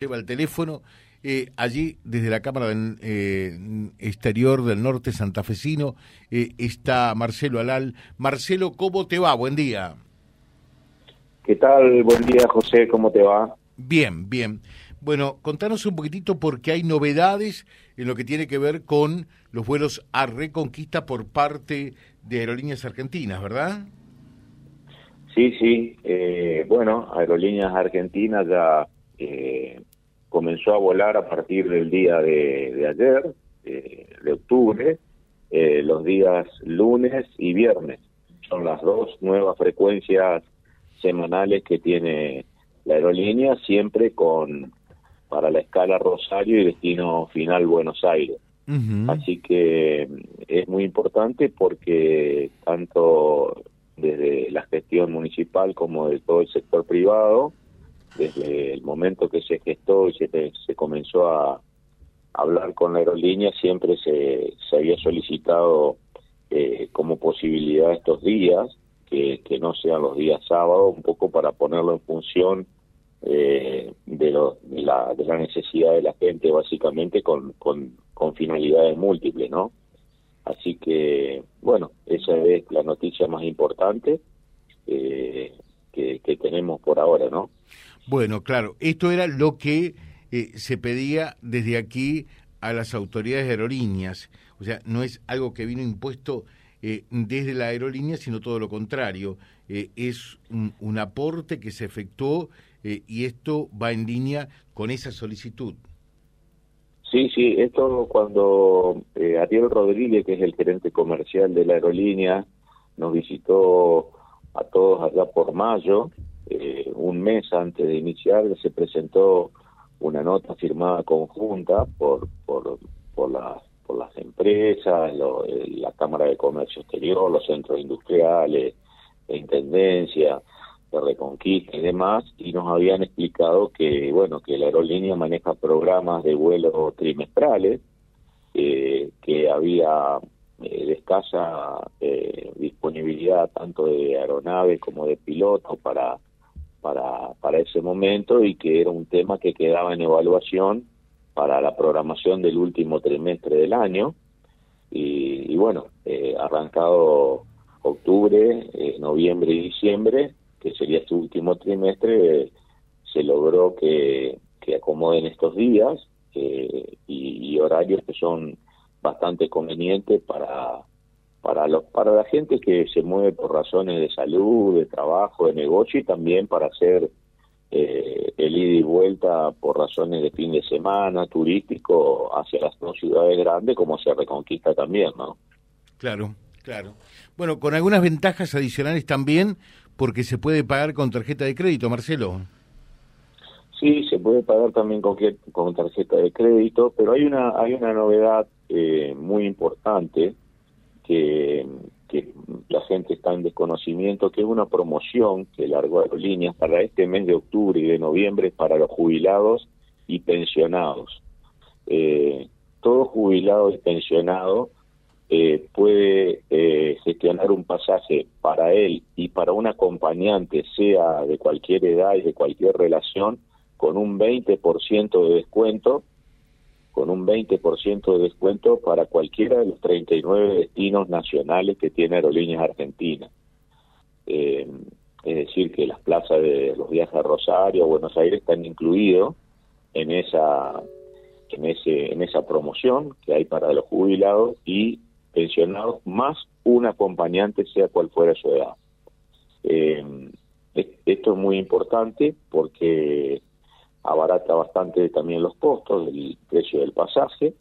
lleva el teléfono. Eh, allí, desde la Cámara eh, Exterior del Norte Santafesino, eh, está Marcelo Alal. Marcelo, ¿cómo te va? Buen día. ¿Qué tal? Buen día, José. ¿Cómo te va? Bien, bien. Bueno, contanos un poquitito porque hay novedades en lo que tiene que ver con los vuelos a Reconquista por parte de Aerolíneas Argentinas, ¿verdad? Sí, sí. bueno, Aerolíneas Argentinas ya comenzó a volar a partir del día de, ayer, de octubre, eh, los días lunes y viernes. Son las dos nuevas frecuencias semanales que tiene la aerolínea, siempre con para la escala Rosario y destino final Buenos Aires. Así que mm, es muy importante porque tanto desde la gestión municipal como de todo el sector privado desde el momento que se gestó y se, comenzó a hablar con la aerolínea, siempre se, se había solicitado eh, como posibilidad estos días, que, no sean los días sábados, un poco para ponerlo en función eh, de, lo, de, la, necesidad de la gente, básicamente con, con, finalidades múltiples, ¿no? Así que, bueno, esa es la noticia más importante eh, que tenemos por ahora, ¿no? Bueno, claro, esto era lo que eh, se pedía desde aquí a las autoridades de aerolíneas. O sea, no es algo que vino impuesto eh, desde la aerolínea, sino todo lo contrario. Eh, es un, aporte que se efectuó y esto va en línea con esa solicitud. Sí, sí, esto cuando Ariel Rodríguez, que es el gerente comercial de la aerolínea, nos visitó a todos allá por mayo, eh, un mes antes de iniciar se presentó una nota firmada conjunta por por por las por las empresas, eh, la Cámara de Comercio Exterior, los centros industriales, la Intendencia, de Reconquista y demás, y nos habían explicado que, bueno, que la aerolínea maneja programas de vuelo trimestrales, eh, que había de escasa disponibilidad tanto de aeronaves como de pilotos para para, para ese momento y que era un tema que quedaba en evaluación para la programación del último trimestre del año. Y, bueno, eh, arrancado octubre, eh, noviembre y diciembre, que sería este último trimestre, se logró que, que acomoden estos días eh, y horarios que son bastante convenientes para, para los para la gente que se mueve por razones de salud, de trabajo, de negocio y también para hacer eh, el ida y vuelta por razones de fin de semana, turístico, hacia las dos ciudades grandes, como se reconquista también, ¿no? Claro, claro. Bueno, con algunas ventajas adicionales también, porque se puede pagar con tarjeta de crédito, Marcelo. Sí, se puede pagar también con, con tarjeta de crédito, pero hay una hay una novedad eh, muy importante que, la gente está en desconocimiento, que es una promoción que largó Aerolíneas para este mes de octubre y de noviembre para los jubilados y pensionados. Eh, todo jubilado y pensionado eh, puede eh, gestionar un pasaje para él y para un acompañante, sea de cualquier edad y de cualquier relación, con un 20% de descuento con un 20% de descuento para cualquiera de los 39 destinos nacionales que tiene Aerolíneas Argentinas. Eh, es decir, que las plazas de los viajes a Rosario, Buenos Aires están incluidos en esa en ese en esa promoción que hay para los jubilados y pensionados más un acompañante sea cual fuera su edad. Eh, esto es muy importante porque abarata bastante también los costos del precio del pasaje.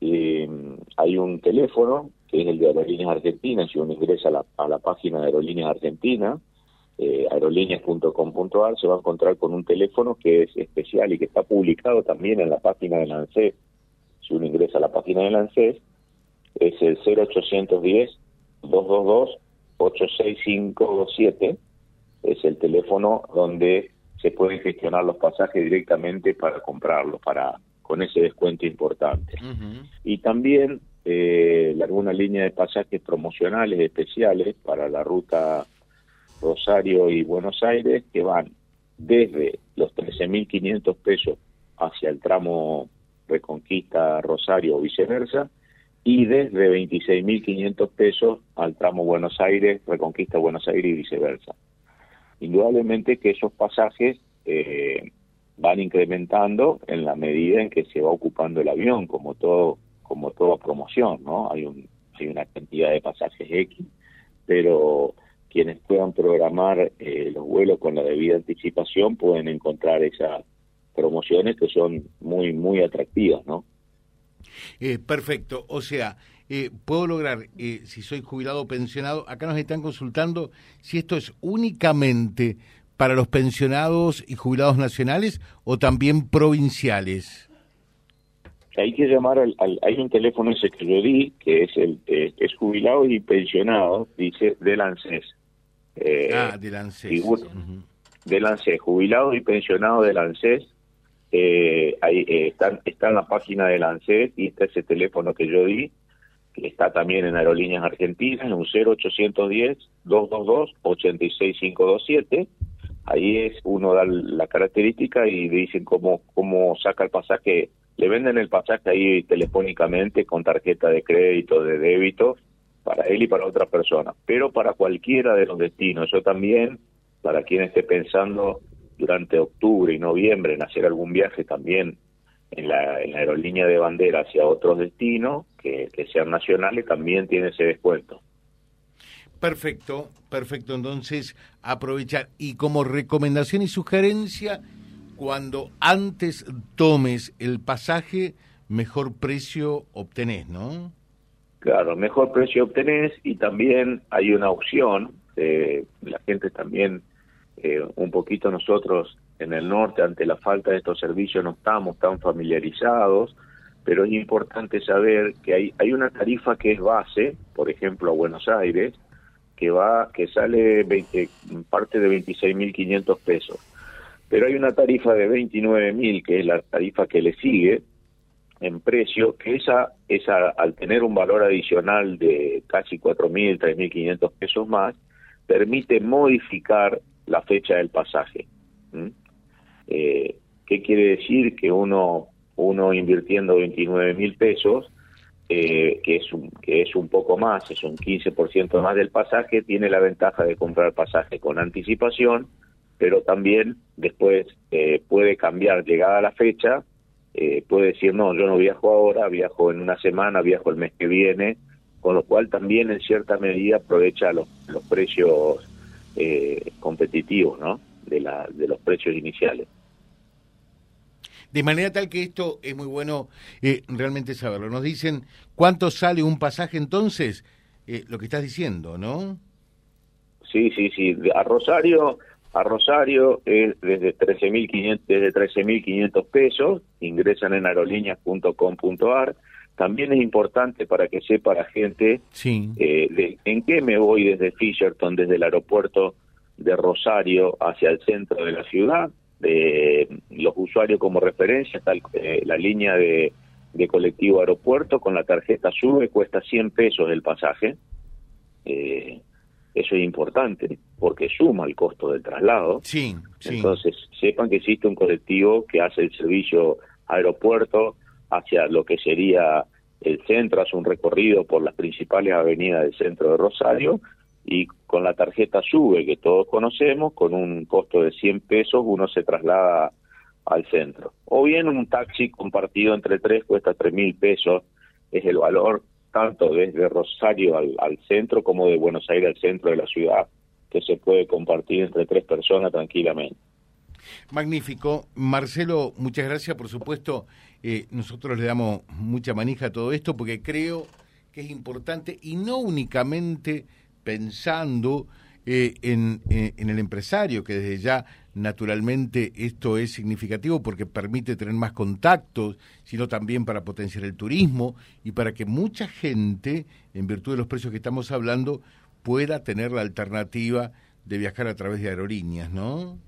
Eh, hay un teléfono que es el de Aerolíneas Argentinas, si uno ingresa a la, a la página de Aerolíneas Argentinas, eh, aerolíneas.com.ar, se va a encontrar con un teléfono que es especial y que está publicado también en la página de ANSES. Si uno ingresa a la página de ANSES, es el 0810 222 86527 es el teléfono donde se pueden gestionar los pasajes directamente para comprarlos, para con ese descuento importante. Y también eh, alguna línea de pasajes promocionales especiales para la ruta Rosario y Buenos Aires que van desde los 13.500 pesos hacia el tramo Reconquista Rosario o viceversa, y desde 26.500 pesos al tramo Buenos Aires, Reconquista Buenos Aires y viceversa. Indudablemente que esos pasajes eh, van incrementando en la medida en que se va ocupando el avión, como todo como toda promoción, ¿no? Hay un hay una cantidad de pasajes X, pero quienes puedan programar eh, los vuelos con la debida anticipación pueden encontrar esas promociones que son muy muy atractivas, ¿no? Eh, perfecto, o sea, eh, puedo lograr, eh, si soy jubilado o pensionado, acá nos están consultando si esto es únicamente para los pensionados y jubilados nacionales o también provinciales. Hay que llamar al, hay un teléfono ese que yo di, que es el es jubilado y pensionado, dice del ANSES. ah, del ANSES. Del ANSES, jubilado y pensionado del ANSES, eh, ahí eh, está, está en la página del ANSES y está ese teléfono que yo di, está también en Aerolíneas Argentinas, en un 0810-222-86527. Ahí es uno da la característica y dicen cómo, cómo saca el pasaje. Le venden el pasaje ahí telefónicamente con tarjeta de crédito, de débito, para él y para otra persona. Pero para cualquiera de los destinos, yo también, para quien esté pensando durante octubre y noviembre en hacer algún viaje también en la, aerolínea de bandera hacia otros destinos que, sean nacionales, también tiene ese descuento. Perfecto, perfecto. Entonces, aprovechar. Y como recomendación y sugerencia, cuando antes tomes el pasaje, mejor precio obtenés, ¿no? Claro, mejor precio obtenés y también hay una opción, eh, la gente también eh, un poquito nosotros en el norte ante la falta de estos servicios no estamos tan familiarizados, pero es importante saber que hay, hay una tarifa que es base, por ejemplo a Buenos Aires, que va que sale 20, parte de 26.500 pesos. Pero hay una tarifa de 29.000 que es la tarifa que le sigue en precio, que esa, esa al tener un valor adicional de casi 4.000, 3.500 pesos más, permite modificar la fecha del pasaje. Eh, ¿Qué quiere decir? Que uno, uno invirtiendo 29 mil pesos, eh, que, es un, que es un poco más, es un 15% más del pasaje, tiene la ventaja de comprar pasaje con anticipación, pero también después eh, puede cambiar llegada la fecha, puede decir, no, yo no viajo ahora, viajo en una semana, viajo el mes que viene, con lo cual también en cierta medida aprovecha los, los precios eh, competitivos ¿no? de, la, de los precios iniciales. De manera tal que esto es muy bueno eh, realmente saberlo. Nos dicen cuánto sale un pasaje entonces, eh, lo que estás diciendo, ¿no? Sí, sí, sí. A Rosario, a Rosario es desde 13.500 desde 13.500 pesos. Ingresan en aerolíneas.com.ar también es importante para que sepa la gente eh, en qué me voy desde Fisherton, desde el aeropuerto de Rosario hacia el centro de la ciudad. De los usuarios como referencia está eh, la línea de, colectivo aeropuerto con la tarjeta SUBE, cuesta 100 pesos el pasaje. Eh, eso es importante porque suma el costo del traslado. Sí, Entonces, sepan que existe un colectivo que hace el servicio aeropuerto hacia lo que sería el centro, hace un recorrido por las principales avenidas del centro de Rosario y con la tarjeta SUBE que todos conocemos, con un costo de 100 pesos uno se traslada al centro. O bien un taxi compartido entre tres cuesta 3 mil pesos, es el valor tanto desde Rosario al, al centro como de Buenos Aires al centro de la ciudad, que se puede compartir entre tres personas tranquilamente. Magnífico. Marcelo, muchas gracias. Por supuesto, eh, nosotros le damos mucha manija a todo esto porque creo que es importante y no únicamente pensando eh, en, eh, en, el empresario, que desde ya naturalmente esto es significativo porque permite tener más contactos, sino también para potenciar el turismo y para que mucha gente, en virtud de los precios que estamos hablando, pueda tener la alternativa de viajar a través de aerolíneas, ¿no?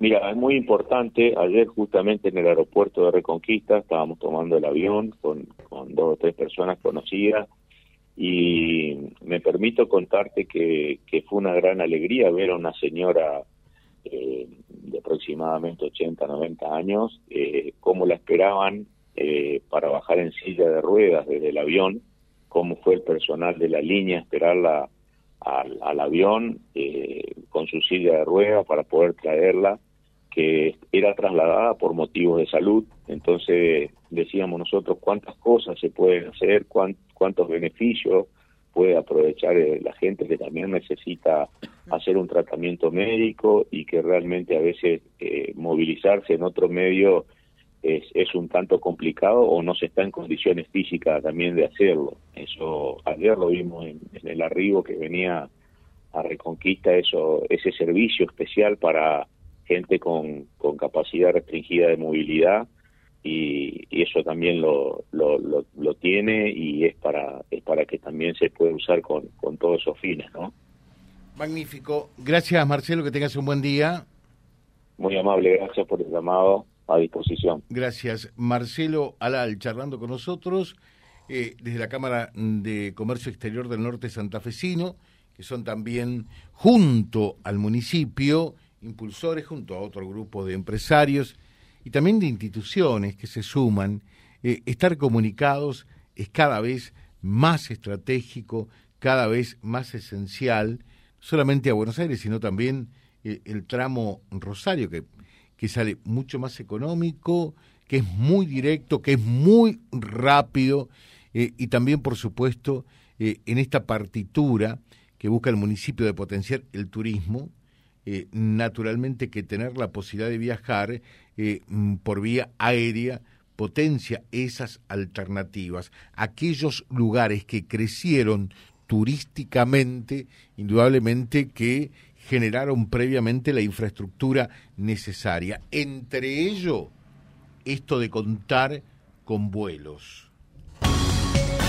Mira, es muy importante. Ayer justamente en el aeropuerto de Reconquista estábamos tomando el avión con, con dos o tres personas conocidas y me permito contarte que, fue una gran alegría ver a una señora eh, de aproximadamente 80, 90 años, eh, cómo la esperaban eh, para bajar en silla de ruedas desde el avión, cómo fue el personal de la línea esperarla al, al avión eh, con su silla de ruedas para poder traerla, que era trasladada por motivos de salud. Entonces decíamos nosotros cuántas cosas se pueden hacer, cuántos beneficios puede aprovechar eh, la gente que también necesita hacer un tratamiento médico y que realmente a veces eh, movilizarse en otro medio es, es un tanto complicado o no se está en condiciones físicas también de hacerlo. Eso ayer lo vimos en, el arribo que venía a Reconquista, eso ese servicio especial para gente con, con capacidad restringida de movilidad y, eso también lo, lo, lo, tiene y es para es para que también se pueda usar con, con todos esos fines, ¿no? Magnífico. Gracias, Marcelo, que tengas un buen día. Muy amable, gracias por el llamado a disposición. Gracias. Marcelo Alal, charlando con nosotros eh, desde la Cámara de Comercio Exterior del Norte Santafesino, que son también, junto al municipio, impulsores, junto a otro grupo de empresarios y también de instituciones que se suman. Eh, estar comunicados es cada vez más estratégico, cada vez más esencial, solamente a Buenos Aires, sino también eh, el tramo Rosario, que que sale mucho más económico, que es muy directo, que es muy rápido eh, y también, por supuesto, eh, en esta partitura que busca el municipio de potenciar el turismo, naturalmente que tener la posibilidad de viajar mm, por vía aérea potencia esas alternativas. Aquellos lugares que crecieron turísticamente, indudablemente que generaron previamente la infraestructura necesaria. Entre ello, esto de contar con vuelos